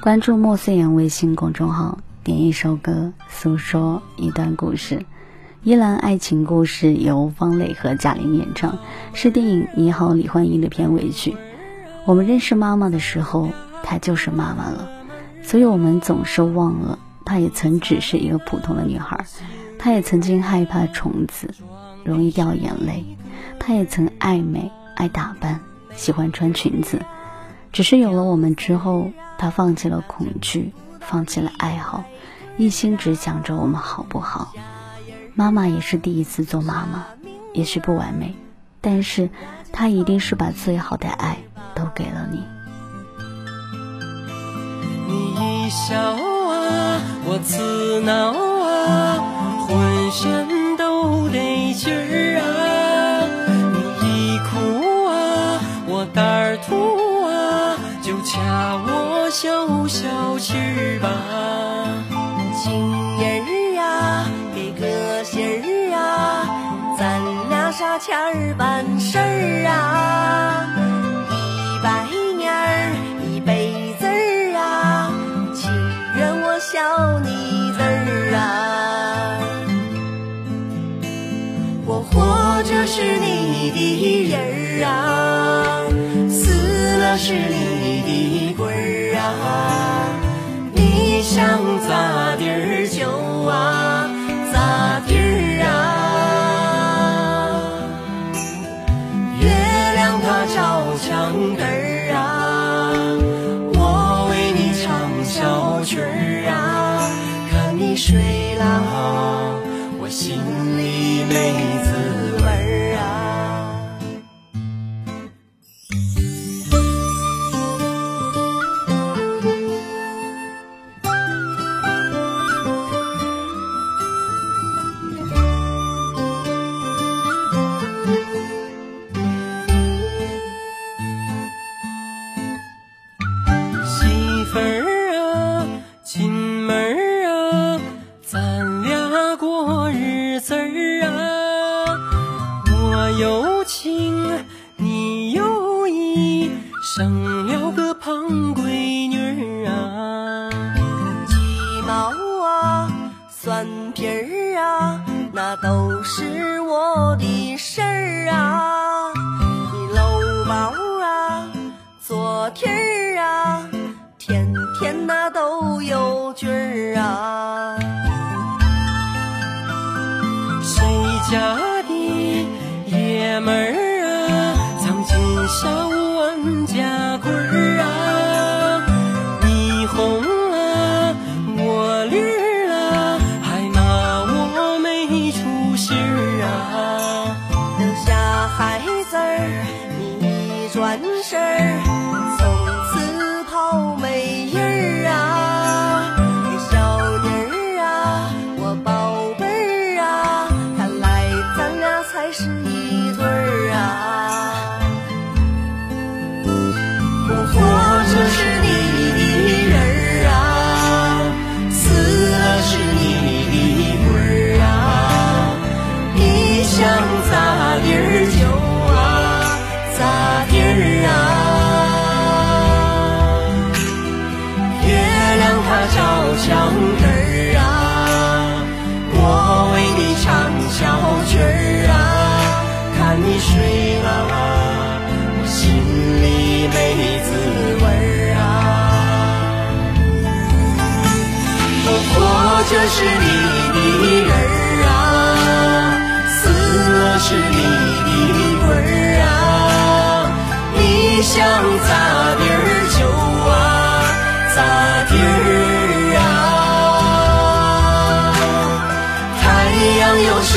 关注莫思言微信公众号，点一首歌，诉说一段故事。依兰爱情故事由方磊和贾玲演唱，是电影《你好，李焕英》的片尾曲。我们认识妈妈的时候，她就是妈妈了，所以我们总是忘了，她也曾只是一个普通的女孩。她也曾经害怕虫子，容易掉眼泪。她也曾爱美、爱打扮，喜欢穿裙子。只是有了我们之后，她放弃了恐惧，放弃了爱好，一心只想着我们好不好。妈妈也是第一次做妈妈，也许不完美，但是她一定是把最好的爱都给了你。你一笑啊，我自挠啊，浑身就掐我小小翅膀。情人儿呀，给个信儿啊，咱俩啥钱儿办事儿啊？一百年儿一辈子儿啊，情愿我笑你字儿啊。我活着是你的人儿啊，死了是你。你想咋地儿就啊咋地儿啊，月亮它照墙根儿啊，我为你唱小曲儿啊，看你睡了，我心里没过日子儿啊。我有情，你有意，生了个胖闺女儿啊。鸡毛啊，蒜皮儿啊，那都是我的事儿啊。你搂包啊，做天儿啊，天天那都有句儿啊。家还是你这是你的人儿啊，死了是你的鬼儿啊。你想咋地儿就啊咋地儿啊，太阳又升